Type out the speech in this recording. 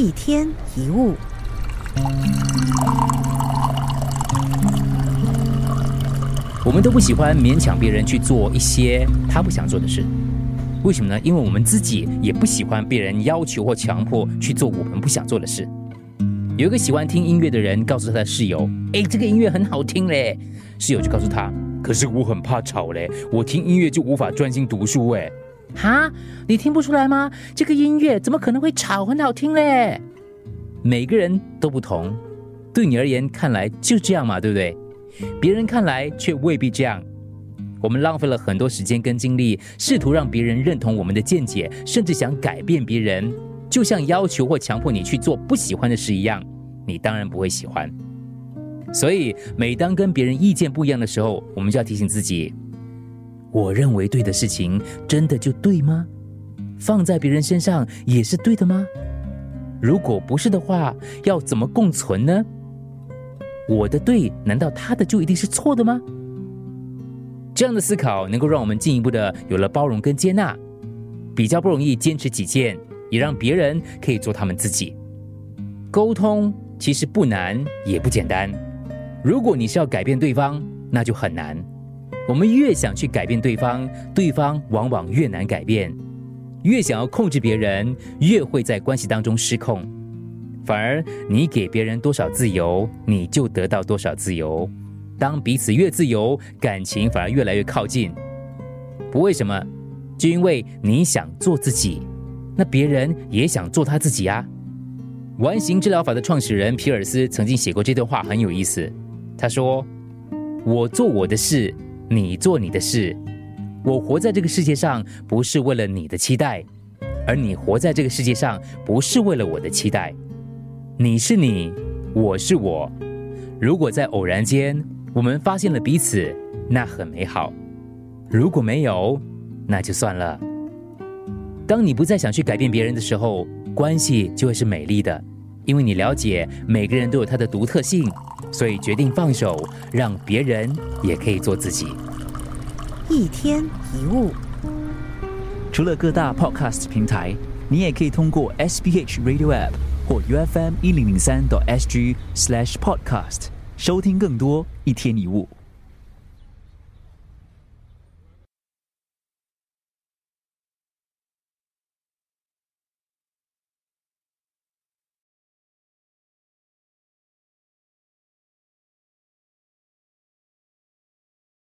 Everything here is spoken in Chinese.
一天一物。我们都不喜欢勉强别人去做一些他不想做的事，为什么呢？因为我们自己也不喜欢别人要求或强迫去做我们不想做的事。有一个喜欢听音乐的人告诉他的室友：“哎，这个音乐很好听嘞。”室友就告诉他：“可是我很怕吵嘞，我听音乐就无法专心读书。”哎，哈，你听不出来吗？这个音乐怎么可能会吵？很好听嘞。每个人都不同，对你而言看来就这样嘛，对不对？别人看来却未必这样。我们浪费了很多时间跟精力，试图让别人认同我们的见解，甚至想改变别人，就像要求或强迫你去做不喜欢的事一样，你当然不会喜欢。所以，每当跟别人意见不一样的时候，我们就要提醒自己：我认为对的事情，真的就对吗？放在别人身上也是对的吗？如果不是的话，要怎么共存呢？我的对，难道他的就一定是错的吗？这样的思考能够让我们进一步的有了包容跟接纳，比较不容易坚持己见，也让别人可以做他们自己。沟通其实不难，也不简单。如果你是要改变对方，那就很难。我们越想去改变对方，对方往往越难改变；越想要控制别人，越会在关系当中失控。反而，你给别人多少自由，你就得到多少自由。当彼此越自由，感情反而越来越靠近。不为什么，就因为你想做自己，那别人也想做他自己啊。完形治疗法的创始人皮尔斯曾经写过这段话，很有意思。他说：“我做我的事，你做你的事。我活在这个世界上，不是为了你的期待，而你活在这个世界上，不是为了我的期待。”你是你，我是我。如果在偶然间我们发现了彼此，那很美好；如果没有，那就算了。当你不再想去改变别人的时候，关系就会是美丽的，因为你了解每个人都有他的独特性，所以决定放手，让别人也可以做自己。一天一物，除了各大 Podcast 平台，你也可以通过 SPH Radio App。或 UFM 一零零三 SG slash podcast 收听更多一天一物。